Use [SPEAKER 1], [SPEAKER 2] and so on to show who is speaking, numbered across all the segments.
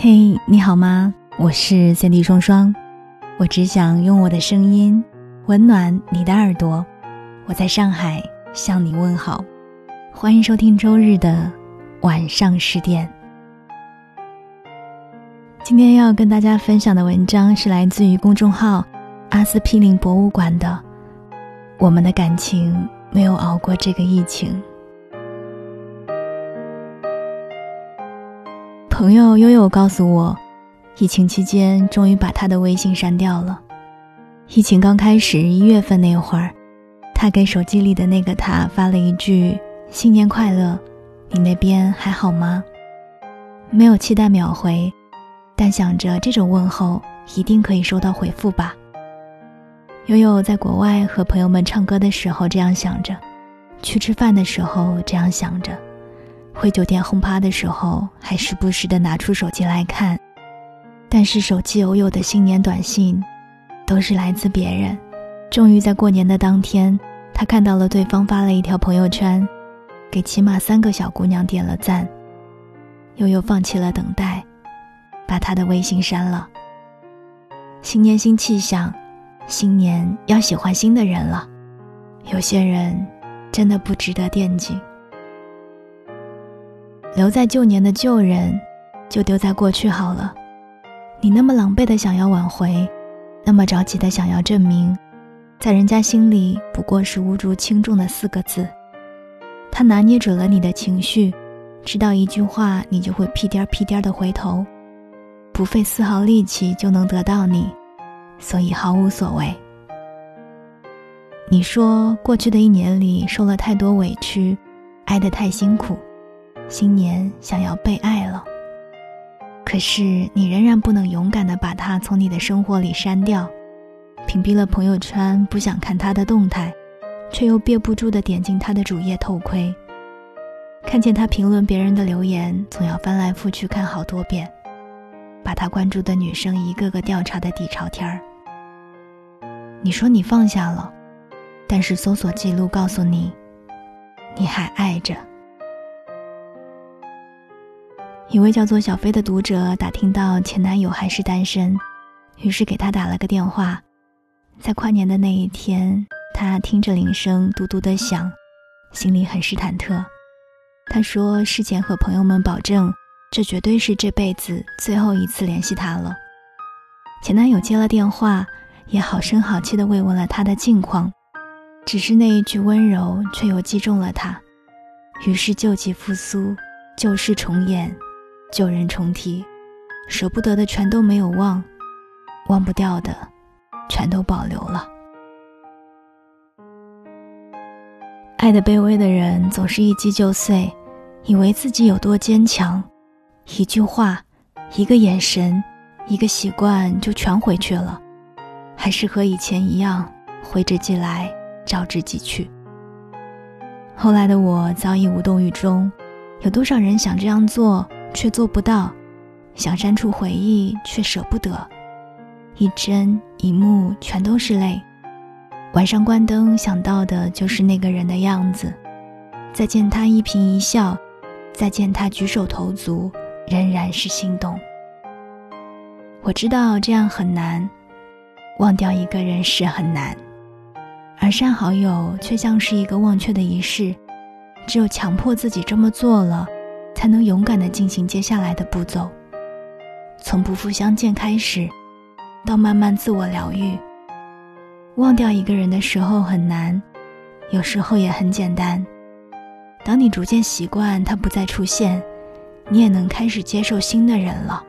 [SPEAKER 1] 嘿，你好吗？我是三 D 双双，我只想用我的声音温暖你的耳朵。我在上海向你问好，欢迎收听周日的晚上十点。今天要跟大家分享的文章是来自于公众号“阿司匹林博物馆”的。我们的感情没有熬过这个疫情。朋友悠悠告诉我，疫情期间终于把他的微信删掉了。疫情刚开始一月份那会儿，他给手机里的那个他发了一句“新年快乐，你那边还好吗？”没有期待秒回，但想着这种问候一定可以收到回复吧。悠悠在国外和朋友们唱歌的时候这样想着，去吃饭的时候这样想着。回酒店轰趴的时候，还时不时的拿出手机来看，但是手机偶有的新年短信，都是来自别人。终于在过年的当天，他看到了对方发了一条朋友圈，给起码三个小姑娘点了赞。悠悠放弃了等待，把他的微信删了。新年新气象，新年要喜欢新的人了。有些人，真的不值得惦记。留在旧年的旧人，就丢在过去好了。你那么狼狈的想要挽回，那么着急的想要证明，在人家心里不过是无足轻重的四个字。他拿捏准了你的情绪，知道一句话你就会屁颠儿屁颠儿的回头，不费丝毫力气就能得到你，所以毫无所谓。你说过去的一年里受了太多委屈，爱得太辛苦。新年想要被爱了，可是你仍然不能勇敢的把他从你的生活里删掉，屏蔽了朋友圈，不想看他的动态，却又憋不住的点进他的主页偷窥。看见他评论别人的留言，总要翻来覆去看好多遍，把他关注的女生一个个调查的底朝天儿。你说你放下了，但是搜索记录告诉你，你还爱着。一位叫做小飞的读者打听到前男友还是单身，于是给他打了个电话。在跨年的那一天，他听着铃声嘟嘟的响，心里很是忐忑。他说事前和朋友们保证，这绝对是这辈子最后一次联系他了。前男友接了电话，也好声好气地慰问了他的近况，只是那一句温柔却又击中了他，于是旧疾复苏，旧事重演。旧人重提，舍不得的全都没有忘，忘不掉的，全都保留了。爱的卑微的人总是一击就碎，以为自己有多坚强，一句话，一个眼神，一个习惯就全回去了，还是和以前一样，挥之即来，招之即去。后来的我早已无动于衷，有多少人想这样做？却做不到，想删除回忆却舍不得，一帧一幕全都是泪。晚上关灯想到的就是那个人的样子，再见他一颦一笑，再见他举手投足，仍然是心动。我知道这样很难，忘掉一个人是很难，而删好友却像是一个忘却的仪式，只有强迫自己这么做了。才能勇敢地进行接下来的步骤。从不复相见开始，到慢慢自我疗愈。忘掉一个人的时候很难，有时候也很简单。当你逐渐习惯他不再出现，你也能开始接受新的人了。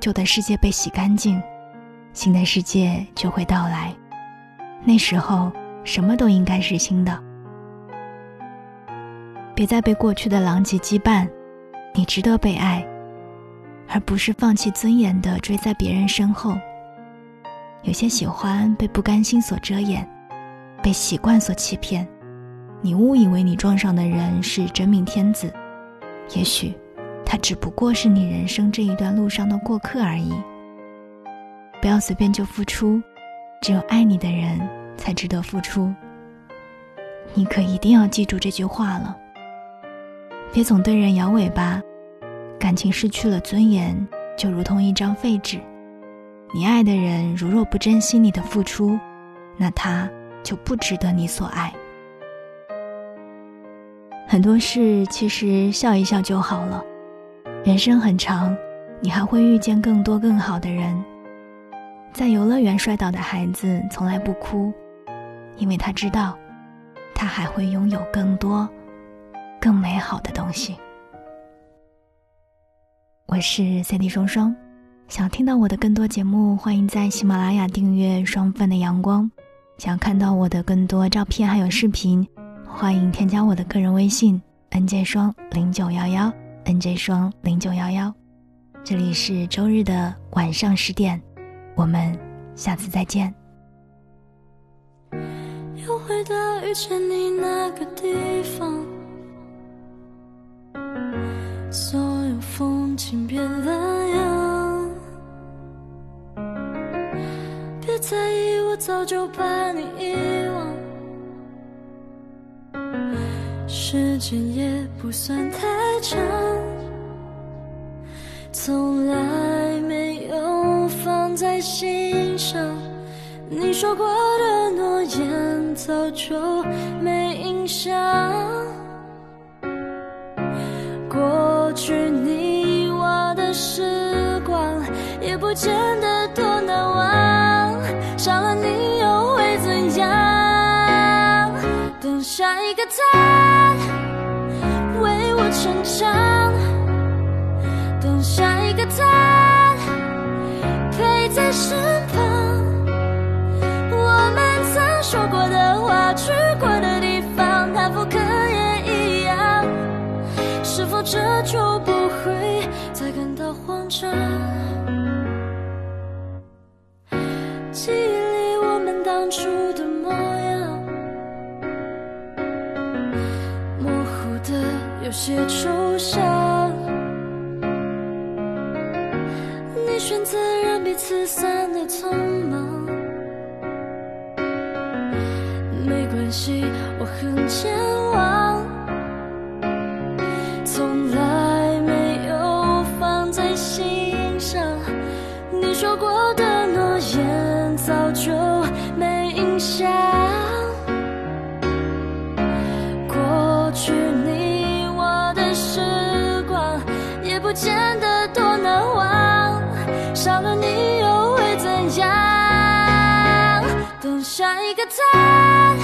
[SPEAKER 1] 旧的世界被洗干净，新的世界就会到来。那时候，什么都应该是新的。别再被过去的狼藉羁绊，你值得被爱，而不是放弃尊严的追在别人身后。有些喜欢被不甘心所遮掩，被习惯所欺骗。你误以为你撞上的人是真命天子，也许他只不过是你人生这一段路上的过客而已。不要随便就付出，只有爱你的人才值得付出。你可一定要记住这句话了。别总对人摇尾巴，感情失去了尊严，就如同一张废纸。你爱的人如若不珍惜你的付出，那他就不值得你所爱。很多事其实笑一笑就好了。人生很长，你还会遇见更多更好的人。在游乐园摔倒的孩子从来不哭，因为他知道，他还会拥有更多、更美好的东西。我是 CD 双双，想听到我的更多节目，欢迎在喜马拉雅订阅“双份的阳光”。想看到我的更多照片还有视频，欢迎添加我的个人微信：nj 双零九幺幺，nj 双零九幺幺。这里是周日的晚上十点，我们下次再见。
[SPEAKER 2] 又回到遇见你那个地方。风景变了样，别在意，我早就把你遗忘。时间也不算太长，从来没有放在心上。你说过的诺言，早就没印象。少了你又会怎样？等下一个他为我成长，等下一个他陪在身旁。我们曾说过的话，去过的地方，他复刻也一样。是否这就不会再感到慌张？记忆里我们当初的模样，模糊的有些抽象。你选择让彼此散得匆忙，没关系，我很健忘。从来真的多难忘，少了你又会怎样？等下一个他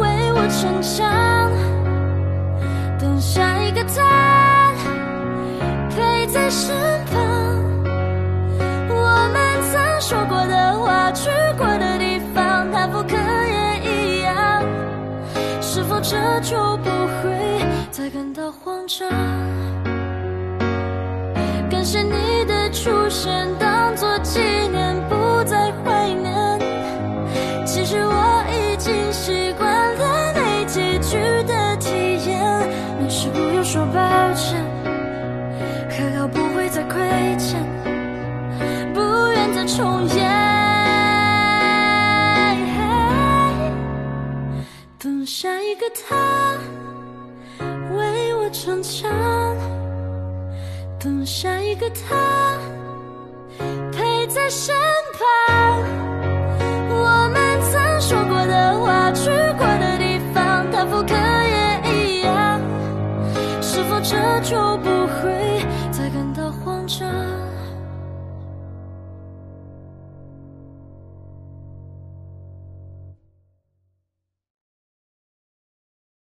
[SPEAKER 2] 为我成长，等下一个他陪在身旁。我们曾说过的话，去过的地方，他复刻也一样。是否这就不会再感到慌张？是你的出现，当作纪念，不再怀念。其实我已经习惯了没结局的体验，没事不用说抱歉，还好不会再亏欠，不愿再重演。等下一个他为我逞强，等下一个他陪在身旁。